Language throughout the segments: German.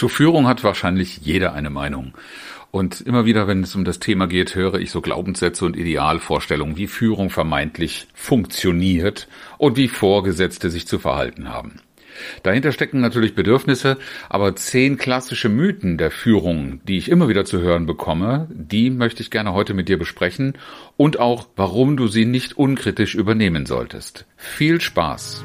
Zur Führung hat wahrscheinlich jeder eine Meinung. Und immer wieder, wenn es um das Thema geht, höre ich so Glaubenssätze und Idealvorstellungen, wie Führung vermeintlich funktioniert und wie Vorgesetzte sich zu verhalten haben. Dahinter stecken natürlich Bedürfnisse, aber zehn klassische Mythen der Führung, die ich immer wieder zu hören bekomme, die möchte ich gerne heute mit dir besprechen und auch, warum du sie nicht unkritisch übernehmen solltest. Viel Spaß!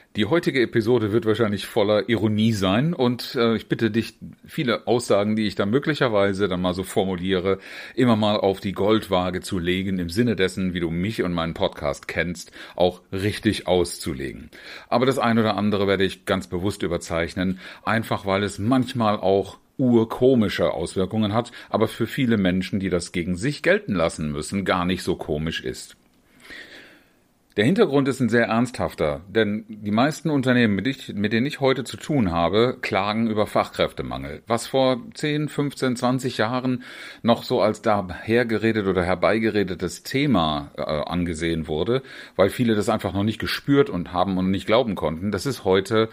Die heutige Episode wird wahrscheinlich voller Ironie sein und äh, ich bitte dich, viele Aussagen, die ich da möglicherweise dann mal so formuliere, immer mal auf die Goldwaage zu legen, im Sinne dessen, wie du mich und meinen Podcast kennst, auch richtig auszulegen. Aber das eine oder andere werde ich ganz bewusst überzeichnen, einfach weil es manchmal auch urkomische Auswirkungen hat, aber für viele Menschen, die das gegen sich gelten lassen müssen, gar nicht so komisch ist. Der Hintergrund ist ein sehr ernsthafter, denn die meisten Unternehmen, mit, ich, mit, denen ich heute zu tun habe, klagen über Fachkräftemangel. Was vor 10, 15, 20 Jahren noch so als dahergeredet oder herbeigeredetes Thema äh, angesehen wurde, weil viele das einfach noch nicht gespürt und haben und nicht glauben konnten, das ist heute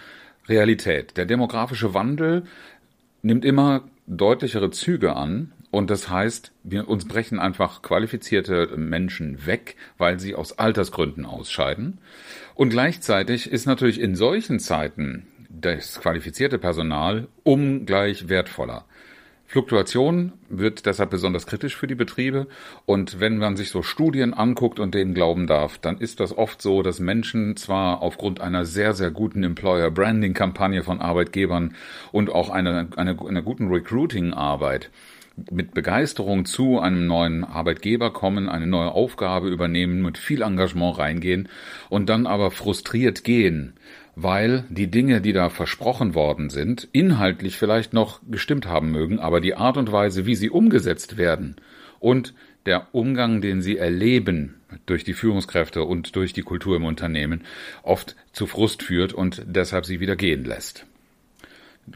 Realität. Der demografische Wandel nimmt immer deutlichere Züge an und das heißt, wir uns brechen einfach qualifizierte Menschen weg, weil sie aus Altersgründen ausscheiden. Und gleichzeitig ist natürlich in solchen Zeiten das qualifizierte Personal ungleich wertvoller. Fluktuation wird deshalb besonders kritisch für die Betriebe. Und wenn man sich so Studien anguckt und denen glauben darf, dann ist das oft so, dass Menschen zwar aufgrund einer sehr, sehr guten Employer Branding Kampagne von Arbeitgebern und auch einer, einer, einer guten Recruiting Arbeit mit Begeisterung zu einem neuen Arbeitgeber kommen, eine neue Aufgabe übernehmen, mit viel Engagement reingehen und dann aber frustriert gehen, weil die Dinge, die da versprochen worden sind, inhaltlich vielleicht noch gestimmt haben mögen, aber die Art und Weise, wie sie umgesetzt werden und der Umgang, den sie erleben durch die Führungskräfte und durch die Kultur im Unternehmen, oft zu Frust führt und deshalb sie wieder gehen lässt.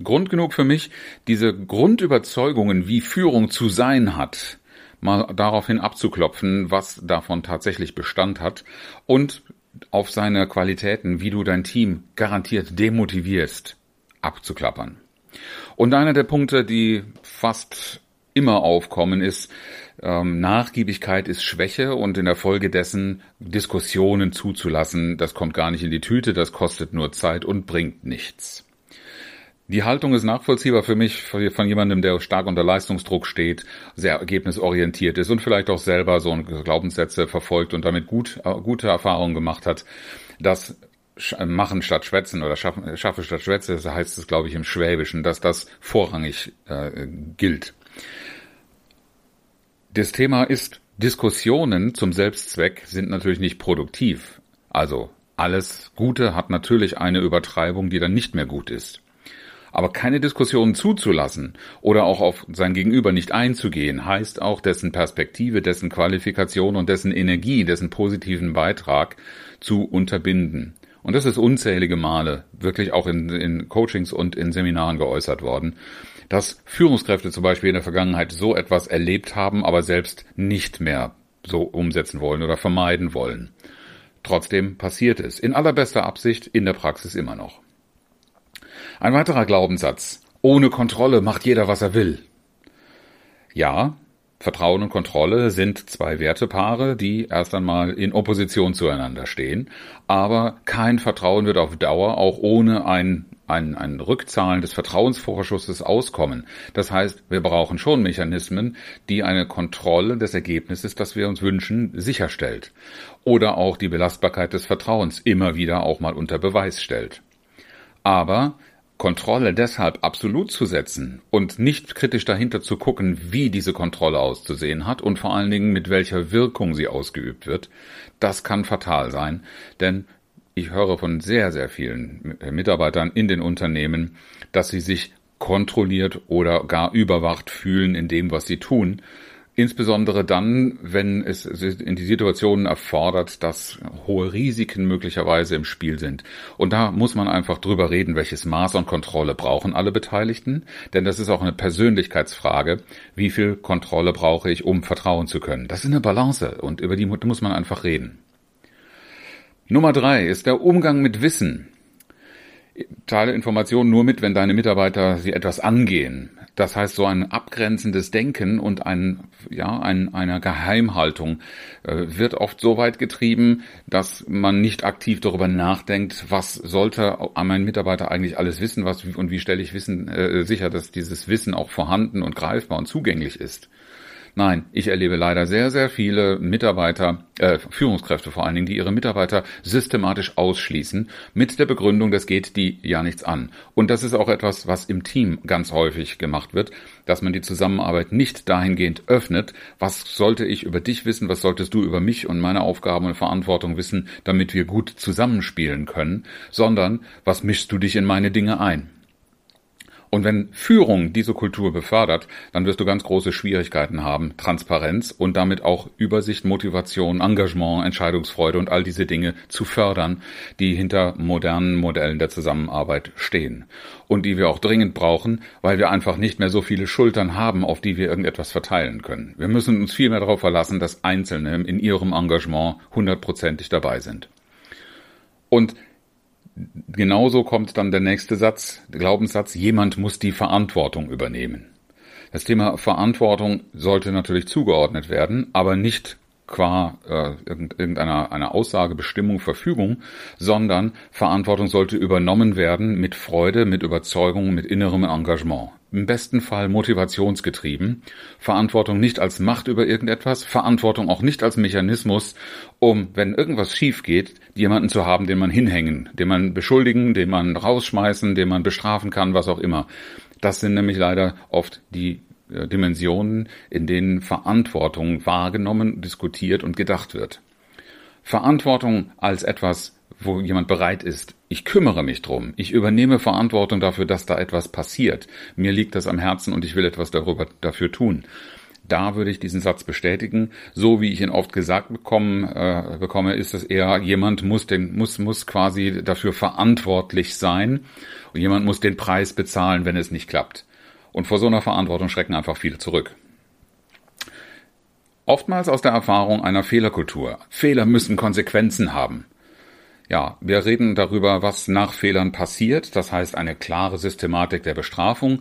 Grund genug für mich, diese Grundüberzeugungen, wie Führung zu sein hat, mal daraufhin abzuklopfen, was davon tatsächlich Bestand hat und auf seine Qualitäten, wie du dein Team garantiert demotivierst, abzuklappern. Und einer der Punkte, die fast immer aufkommen, ist, ähm, Nachgiebigkeit ist Schwäche und in der Folge dessen Diskussionen zuzulassen, das kommt gar nicht in die Tüte, das kostet nur Zeit und bringt nichts. Die Haltung ist nachvollziehbar für mich von jemandem, der stark unter Leistungsdruck steht, sehr ergebnisorientiert ist und vielleicht auch selber so Glaubenssätze verfolgt und damit gut, äh, gute Erfahrungen gemacht hat, dass Machen statt Schwätzen oder Schaffe, schaffe statt Schwätze, das heißt es, glaube ich, im Schwäbischen, dass das vorrangig äh, gilt. Das Thema ist, Diskussionen zum Selbstzweck sind natürlich nicht produktiv. Also alles Gute hat natürlich eine Übertreibung, die dann nicht mehr gut ist. Aber keine Diskussionen zuzulassen oder auch auf sein Gegenüber nicht einzugehen, heißt auch dessen Perspektive, dessen Qualifikation und dessen Energie, dessen positiven Beitrag zu unterbinden. Und das ist unzählige Male wirklich auch in, in Coachings und in Seminaren geäußert worden, dass Führungskräfte zum Beispiel in der Vergangenheit so etwas erlebt haben, aber selbst nicht mehr so umsetzen wollen oder vermeiden wollen. Trotzdem passiert es in allerbester Absicht in der Praxis immer noch. Ein weiterer Glaubenssatz. Ohne Kontrolle macht jeder, was er will. Ja, Vertrauen und Kontrolle sind zwei Wertepaare, die erst einmal in Opposition zueinander stehen. Aber kein Vertrauen wird auf Dauer auch ohne ein, ein, ein Rückzahlen des Vertrauensvorschusses auskommen. Das heißt, wir brauchen schon Mechanismen, die eine Kontrolle des Ergebnisses, das wir uns wünschen, sicherstellt. Oder auch die Belastbarkeit des Vertrauens immer wieder auch mal unter Beweis stellt. Aber Kontrolle deshalb absolut zu setzen und nicht kritisch dahinter zu gucken, wie diese Kontrolle auszusehen hat und vor allen Dingen mit welcher Wirkung sie ausgeübt wird, das kann fatal sein, denn ich höre von sehr, sehr vielen Mitarbeitern in den Unternehmen, dass sie sich kontrolliert oder gar überwacht fühlen in dem, was sie tun. Insbesondere dann, wenn es in die Situationen erfordert, dass hohe Risiken möglicherweise im Spiel sind. Und da muss man einfach drüber reden, welches Maß an Kontrolle brauchen alle Beteiligten. Denn das ist auch eine Persönlichkeitsfrage. Wie viel Kontrolle brauche ich, um vertrauen zu können? Das ist eine Balance und über die muss man einfach reden. Nummer drei ist der Umgang mit Wissen teile Informationen nur mit, wenn deine Mitarbeiter sie etwas angehen. Das heißt, so ein abgrenzendes Denken und ein, ja, ein, eine Geheimhaltung äh, wird oft so weit getrieben, dass man nicht aktiv darüber nachdenkt, was sollte mein Mitarbeiter eigentlich alles wissen, was und wie stelle ich Wissen äh, sicher, dass dieses Wissen auch vorhanden und greifbar und zugänglich ist. Nein, ich erlebe leider sehr, sehr viele Mitarbeiter, äh, Führungskräfte vor allen Dingen, die ihre Mitarbeiter systematisch ausschließen mit der Begründung, das geht die ja nichts an. Und das ist auch etwas, was im Team ganz häufig gemacht wird, dass man die Zusammenarbeit nicht dahingehend öffnet, was sollte ich über dich wissen, was solltest du über mich und meine Aufgaben und Verantwortung wissen, damit wir gut zusammenspielen können, sondern was mischst du dich in meine Dinge ein? Und wenn Führung diese Kultur befördert, dann wirst du ganz große Schwierigkeiten haben, Transparenz und damit auch Übersicht, Motivation, Engagement, Entscheidungsfreude und all diese Dinge zu fördern, die hinter modernen Modellen der Zusammenarbeit stehen. Und die wir auch dringend brauchen, weil wir einfach nicht mehr so viele Schultern haben, auf die wir irgendetwas verteilen können. Wir müssen uns viel mehr darauf verlassen, dass Einzelne in ihrem Engagement hundertprozentig dabei sind. Und genauso kommt dann der nächste Satz, der Glaubenssatz, jemand muss die Verantwortung übernehmen. Das Thema Verantwortung sollte natürlich zugeordnet werden, aber nicht qua äh, irgendeiner einer Aussage, Bestimmung, Verfügung, sondern Verantwortung sollte übernommen werden mit Freude, mit Überzeugung, mit innerem Engagement im besten Fall motivationsgetrieben, Verantwortung nicht als Macht über irgendetwas, Verantwortung auch nicht als Mechanismus, um, wenn irgendwas schief geht, jemanden zu haben, den man hinhängen, den man beschuldigen, den man rausschmeißen, den man bestrafen kann, was auch immer. Das sind nämlich leider oft die äh, Dimensionen, in denen Verantwortung wahrgenommen, diskutiert und gedacht wird. Verantwortung als etwas wo jemand bereit ist, ich kümmere mich drum, ich übernehme Verantwortung dafür, dass da etwas passiert. Mir liegt das am Herzen und ich will etwas darüber dafür tun. Da würde ich diesen Satz bestätigen. So wie ich ihn oft gesagt bekommen, äh, bekomme, ist es eher, jemand muss den, muss, muss quasi dafür verantwortlich sein und jemand muss den Preis bezahlen, wenn es nicht klappt. Und vor so einer Verantwortung schrecken einfach viele zurück. Oftmals aus der Erfahrung einer Fehlerkultur. Fehler müssen Konsequenzen haben. Ja, wir reden darüber, was nach Fehlern passiert. Das heißt, eine klare Systematik der Bestrafung.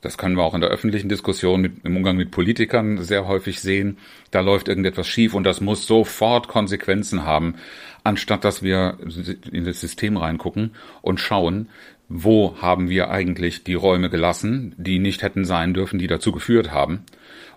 Das können wir auch in der öffentlichen Diskussion mit, im Umgang mit Politikern sehr häufig sehen. Da läuft irgendetwas schief und das muss sofort Konsequenzen haben, anstatt dass wir in das System reingucken und schauen, wo haben wir eigentlich die Räume gelassen, die nicht hätten sein dürfen, die dazu geführt haben.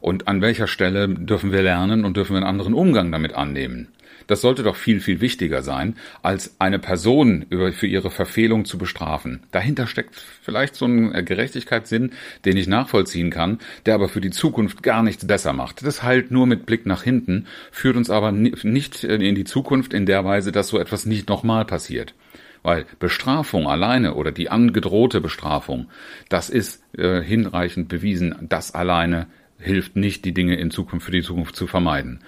Und an welcher Stelle dürfen wir lernen und dürfen wir einen anderen Umgang damit annehmen. Das sollte doch viel, viel wichtiger sein, als eine Person für ihre Verfehlung zu bestrafen. Dahinter steckt vielleicht so ein äh, Gerechtigkeitssinn, den ich nachvollziehen kann, der aber für die Zukunft gar nichts besser macht. Das halt nur mit Blick nach hinten, führt uns aber nicht in die Zukunft in der Weise, dass so etwas nicht nochmal passiert. Weil Bestrafung alleine oder die angedrohte Bestrafung, das ist äh, hinreichend bewiesen, das alleine hilft nicht, die Dinge in Zukunft für die Zukunft zu vermeiden.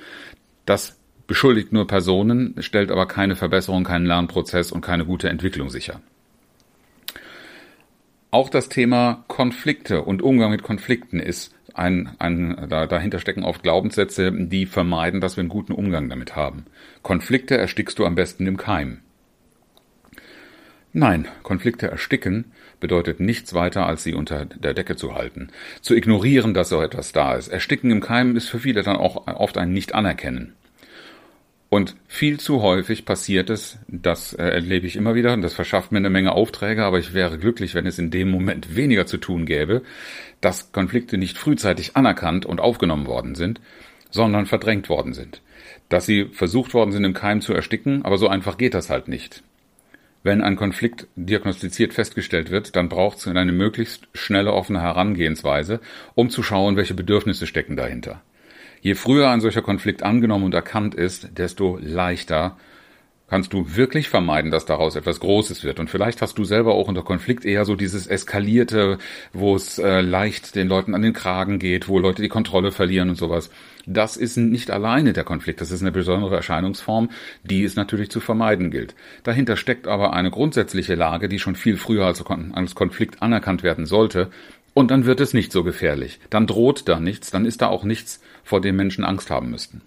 Das beschuldigt nur Personen, stellt aber keine Verbesserung, keinen Lernprozess und keine gute Entwicklung sicher. Auch das Thema Konflikte und Umgang mit Konflikten ist ein, ein da, dahinter stecken oft Glaubenssätze, die vermeiden, dass wir einen guten Umgang damit haben. Konflikte erstickst du am besten im Keim. Nein, Konflikte ersticken bedeutet nichts weiter, als sie unter der Decke zu halten. Zu ignorieren, dass so etwas da ist. Ersticken im Keim ist für viele dann auch oft ein Nicht-Anerkennen. Und viel zu häufig passiert es, das äh, erlebe ich immer wieder, und das verschafft mir eine Menge Aufträge, aber ich wäre glücklich, wenn es in dem Moment weniger zu tun gäbe, dass Konflikte nicht frühzeitig anerkannt und aufgenommen worden sind, sondern verdrängt worden sind. Dass sie versucht worden sind, im Keim zu ersticken, aber so einfach geht das halt nicht. Wenn ein Konflikt diagnostiziert festgestellt wird, dann braucht es eine möglichst schnelle offene Herangehensweise, um zu schauen, welche Bedürfnisse stecken dahinter. Je früher ein solcher Konflikt angenommen und erkannt ist, desto leichter kannst du wirklich vermeiden, dass daraus etwas Großes wird. Und vielleicht hast du selber auch unter Konflikt eher so dieses Eskalierte, wo es äh, leicht den Leuten an den Kragen geht, wo Leute die Kontrolle verlieren und sowas. Das ist nicht alleine der Konflikt, das ist eine besondere Erscheinungsform, die es natürlich zu vermeiden gilt. Dahinter steckt aber eine grundsätzliche Lage, die schon viel früher als, als Konflikt anerkannt werden sollte. Und dann wird es nicht so gefährlich. Dann droht da nichts, dann ist da auch nichts, vor dem Menschen Angst haben müssten.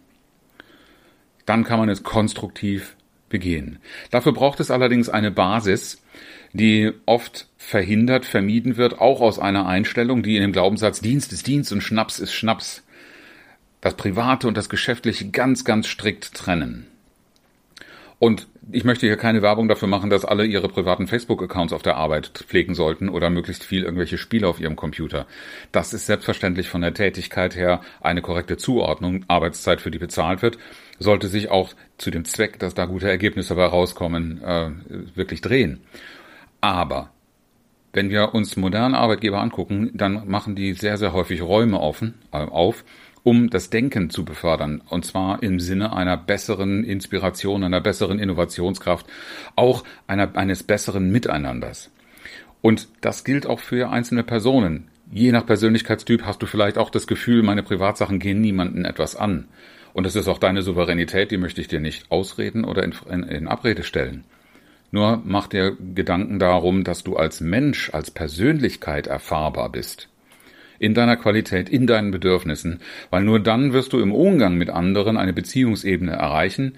Dann kann man es konstruktiv begehen. Dafür braucht es allerdings eine Basis, die oft verhindert, vermieden wird, auch aus einer Einstellung, die in dem Glaubenssatz Dienst ist Dienst und Schnaps ist Schnaps, das Private und das Geschäftliche ganz, ganz strikt trennen. Und ich möchte hier keine Werbung dafür machen, dass alle ihre privaten Facebook-Accounts auf der Arbeit pflegen sollten oder möglichst viel irgendwelche Spiele auf ihrem Computer. Das ist selbstverständlich von der Tätigkeit her eine korrekte Zuordnung, Arbeitszeit, für die bezahlt wird, sollte sich auch zu dem Zweck, dass da gute Ergebnisse dabei rauskommen, äh, wirklich drehen. Aber wenn wir uns moderne Arbeitgeber angucken, dann machen die sehr, sehr häufig Räume offen, äh, auf, um das Denken zu befördern. Und zwar im Sinne einer besseren Inspiration, einer besseren Innovationskraft, auch einer, eines besseren Miteinanders. Und das gilt auch für einzelne Personen. Je nach Persönlichkeitstyp hast du vielleicht auch das Gefühl, meine Privatsachen gehen niemanden etwas an. Und es ist auch deine Souveränität, die möchte ich dir nicht ausreden oder in, in, in Abrede stellen. Nur mach dir Gedanken darum, dass du als Mensch, als Persönlichkeit erfahrbar bist in deiner Qualität, in deinen Bedürfnissen, weil nur dann wirst du im Umgang mit anderen eine Beziehungsebene erreichen,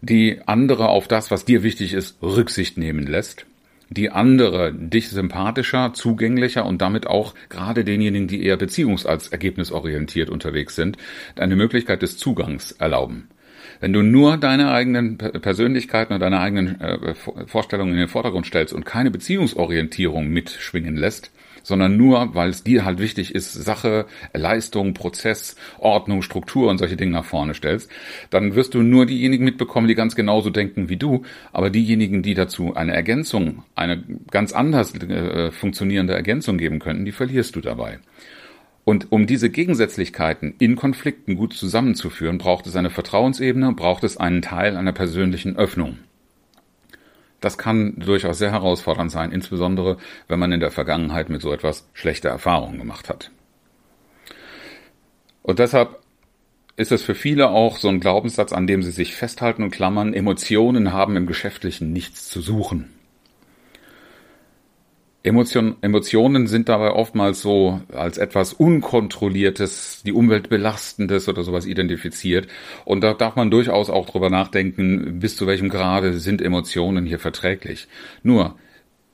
die andere auf das, was dir wichtig ist, Rücksicht nehmen lässt, die andere dich sympathischer, zugänglicher und damit auch gerade denjenigen, die eher beziehungs- als ergebnisorientiert unterwegs sind, eine Möglichkeit des Zugangs erlauben. Wenn du nur deine eigenen Persönlichkeiten und deine eigenen äh, Vorstellungen in den Vordergrund stellst und keine Beziehungsorientierung mitschwingen lässt, sondern nur, weil es dir halt wichtig ist, Sache, Leistung, Prozess, Ordnung, Struktur und solche Dinge nach vorne stellst, dann wirst du nur diejenigen mitbekommen, die ganz genauso denken wie du, aber diejenigen, die dazu eine Ergänzung, eine ganz anders äh, funktionierende Ergänzung geben könnten, die verlierst du dabei. Und um diese Gegensätzlichkeiten in Konflikten gut zusammenzuführen, braucht es eine Vertrauensebene, braucht es einen Teil einer persönlichen Öffnung. Das kann durchaus sehr herausfordernd sein, insbesondere wenn man in der Vergangenheit mit so etwas schlechte Erfahrungen gemacht hat. Und deshalb ist es für viele auch so ein Glaubenssatz, an dem sie sich festhalten und klammern, Emotionen haben im Geschäftlichen nichts zu suchen. Emotion, Emotionen sind dabei oftmals so als etwas Unkontrolliertes, die Umwelt belastendes oder sowas identifiziert. Und da darf man durchaus auch drüber nachdenken, bis zu welchem Grade sind Emotionen hier verträglich. Nur,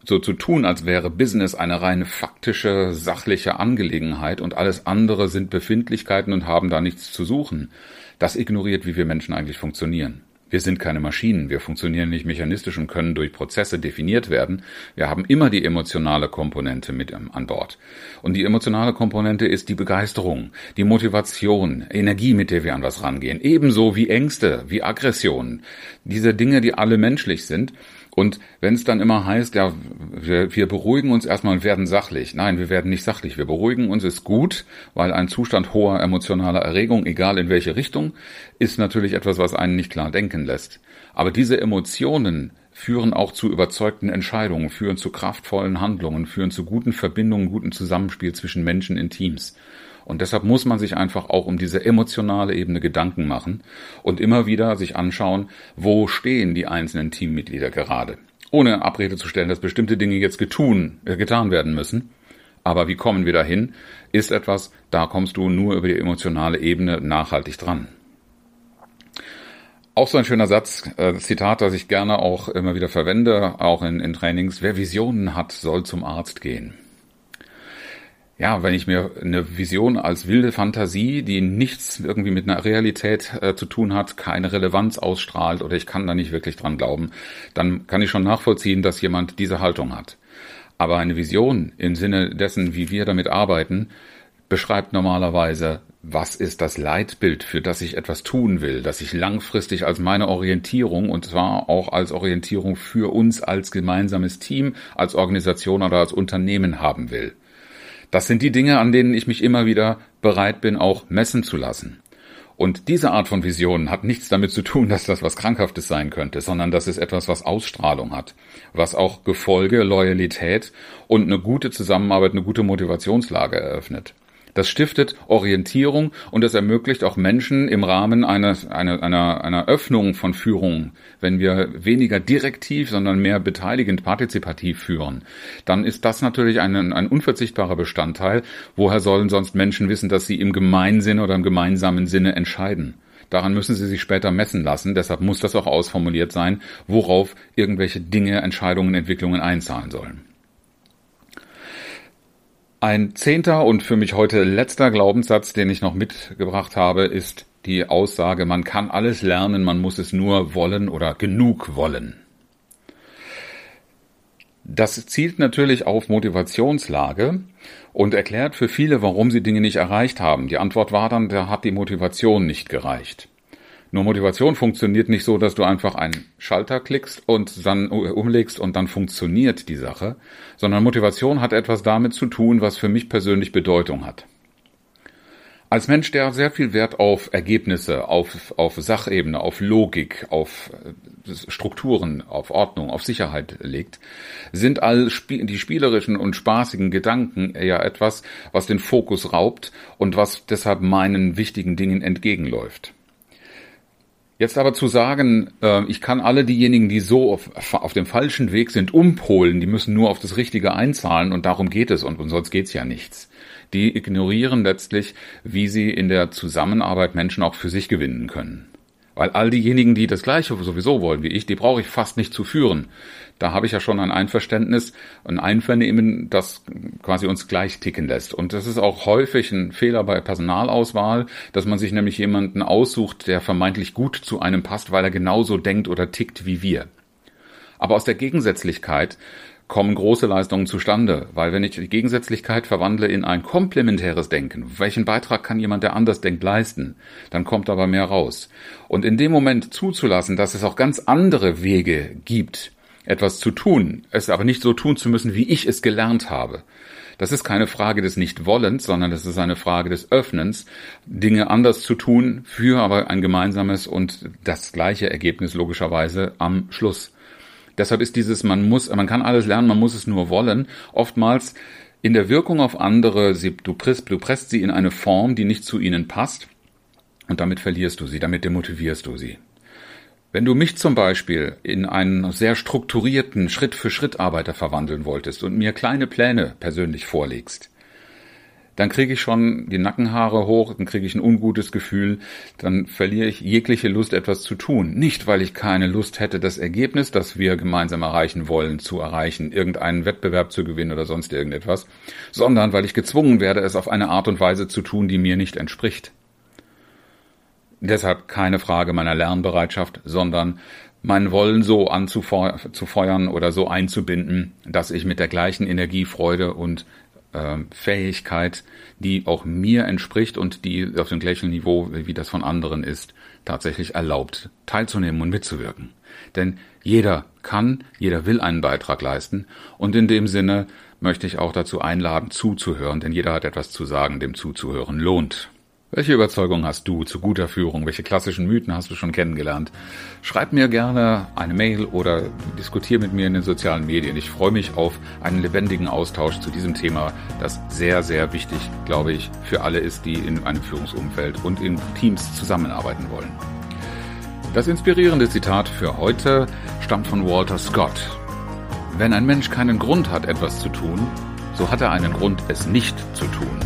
so zu tun, als wäre Business eine reine faktische, sachliche Angelegenheit und alles andere sind Befindlichkeiten und haben da nichts zu suchen, das ignoriert, wie wir Menschen eigentlich funktionieren. Wir sind keine Maschinen, wir funktionieren nicht mechanistisch und können durch Prozesse definiert werden. Wir haben immer die emotionale Komponente mit an Bord. Und die emotionale Komponente ist die Begeisterung, die Motivation, Energie, mit der wir an was rangehen. Ebenso wie Ängste, wie Aggressionen. Diese Dinge, die alle menschlich sind und wenn es dann immer heißt, ja, wir, wir beruhigen uns erstmal und werden sachlich. Nein, wir werden nicht sachlich. Wir beruhigen uns ist gut, weil ein Zustand hoher emotionaler Erregung, egal in welche Richtung, ist natürlich etwas, was einen nicht klar denken lässt. Aber diese Emotionen führen auch zu überzeugten Entscheidungen, führen zu kraftvollen Handlungen, führen zu guten Verbindungen, guten Zusammenspiel zwischen Menschen in Teams. Und deshalb muss man sich einfach auch um diese emotionale Ebene Gedanken machen und immer wieder sich anschauen, wo stehen die einzelnen Teammitglieder gerade. Ohne Abrede zu stellen, dass bestimmte Dinge jetzt getun, äh, getan werden müssen. Aber wie kommen wir dahin, ist etwas, da kommst du nur über die emotionale Ebene nachhaltig dran. Auch so ein schöner Satz, äh, Zitat, das ich gerne auch immer wieder verwende, auch in, in Trainings. Wer Visionen hat, soll zum Arzt gehen ja, wenn ich mir eine Vision als wilde Fantasie, die nichts irgendwie mit einer Realität äh, zu tun hat, keine Relevanz ausstrahlt oder ich kann da nicht wirklich dran glauben, dann kann ich schon nachvollziehen, dass jemand diese Haltung hat. Aber eine Vision im Sinne dessen, wie wir damit arbeiten, beschreibt normalerweise, was ist das Leitbild, für das ich etwas tun will, das ich langfristig als meine Orientierung und zwar auch als Orientierung für uns als gemeinsames Team, als Organisation oder als Unternehmen haben will. Das sind die Dinge, an denen ich mich immer wieder bereit bin, auch messen zu lassen. Und diese Art von Vision hat nichts damit zu tun, dass das was Krankhaftes sein könnte, sondern das ist etwas, was Ausstrahlung hat, was auch Gefolge, Loyalität und eine gute Zusammenarbeit, eine gute Motivationslage eröffnet. Das stiftet Orientierung und es ermöglicht auch Menschen im Rahmen eines, einer, einer, einer Öffnung von Führung, wenn wir weniger direktiv, sondern mehr beteiligend, partizipativ führen, dann ist das natürlich ein, ein unverzichtbarer Bestandteil. Woher sollen sonst Menschen wissen, dass sie im Gemeinsinn oder im gemeinsamen Sinne entscheiden? Daran müssen sie sich später messen lassen. Deshalb muss das auch ausformuliert sein, worauf irgendwelche Dinge, Entscheidungen, Entwicklungen einzahlen sollen. Ein zehnter und für mich heute letzter Glaubenssatz, den ich noch mitgebracht habe, ist die Aussage, man kann alles lernen, man muss es nur wollen oder genug wollen. Das zielt natürlich auf Motivationslage und erklärt für viele, warum sie Dinge nicht erreicht haben. Die Antwort war dann, da hat die Motivation nicht gereicht. Nur Motivation funktioniert nicht so, dass du einfach einen Schalter klickst und dann umlegst und dann funktioniert die Sache, sondern Motivation hat etwas damit zu tun, was für mich persönlich Bedeutung hat. Als Mensch, der sehr viel Wert auf Ergebnisse, auf, auf Sachebene, auf Logik, auf äh, Strukturen, auf Ordnung, auf Sicherheit legt, sind all die spielerischen und spaßigen Gedanken eher etwas, was den Fokus raubt und was deshalb meinen wichtigen Dingen entgegenläuft. Jetzt aber zu sagen, äh, ich kann alle diejenigen, die so auf, auf, dem falschen Weg sind, umpolen, die müssen nur auf das Richtige einzahlen und darum geht es und, und sonst geht's ja nichts. Die ignorieren letztlich, wie sie in der Zusammenarbeit Menschen auch für sich gewinnen können. Weil all diejenigen, die das Gleiche sowieso wollen wie ich, die brauche ich fast nicht zu führen. Da habe ich ja schon ein Einverständnis, ein Einvernehmen, das quasi uns gleich ticken lässt. Und das ist auch häufig ein Fehler bei Personalauswahl, dass man sich nämlich jemanden aussucht, der vermeintlich gut zu einem passt, weil er genauso denkt oder tickt wie wir. Aber aus der Gegensätzlichkeit kommen große Leistungen zustande, weil wenn ich die Gegensätzlichkeit verwandle in ein komplementäres Denken, welchen Beitrag kann jemand, der anders denkt, leisten, dann kommt aber mehr raus. Und in dem Moment zuzulassen, dass es auch ganz andere Wege gibt, etwas zu tun, es aber nicht so tun zu müssen, wie ich es gelernt habe. Das ist keine Frage des Nichtwollens, sondern das ist eine Frage des Öffnens, Dinge anders zu tun, für aber ein gemeinsames und das gleiche Ergebnis logischerweise am Schluss. Deshalb ist dieses, man muss, man kann alles lernen, man muss es nur wollen, oftmals in der Wirkung auf andere, sie, du, presst, du presst sie in eine Form, die nicht zu ihnen passt, und damit verlierst du sie, damit demotivierst du sie. Wenn du mich zum Beispiel in einen sehr strukturierten Schritt-für-Schritt-Arbeiter verwandeln wolltest und mir kleine Pläne persönlich vorlegst, dann kriege ich schon die Nackenhaare hoch, dann kriege ich ein ungutes Gefühl, dann verliere ich jegliche Lust, etwas zu tun. Nicht, weil ich keine Lust hätte, das Ergebnis, das wir gemeinsam erreichen wollen, zu erreichen, irgendeinen Wettbewerb zu gewinnen oder sonst irgendetwas, sondern weil ich gezwungen werde, es auf eine Art und Weise zu tun, die mir nicht entspricht. Deshalb keine Frage meiner Lernbereitschaft, sondern mein Wollen so anzufeuern oder so einzubinden, dass ich mit der gleichen Energie, Freude und äh, Fähigkeit, die auch mir entspricht und die auf dem gleichen Niveau, wie das von anderen ist, tatsächlich erlaubt, teilzunehmen und mitzuwirken. Denn jeder kann, jeder will einen Beitrag leisten und in dem Sinne möchte ich auch dazu einladen, zuzuhören, denn jeder hat etwas zu sagen, dem zuzuhören lohnt. Welche Überzeugung hast du zu guter Führung? Welche klassischen Mythen hast du schon kennengelernt? Schreib mir gerne eine Mail oder diskutier mit mir in den sozialen Medien. Ich freue mich auf einen lebendigen Austausch zu diesem Thema, das sehr, sehr wichtig, glaube ich, für alle ist, die in einem Führungsumfeld und in Teams zusammenarbeiten wollen. Das inspirierende Zitat für heute stammt von Walter Scott. Wenn ein Mensch keinen Grund hat, etwas zu tun, so hat er einen Grund, es nicht zu tun.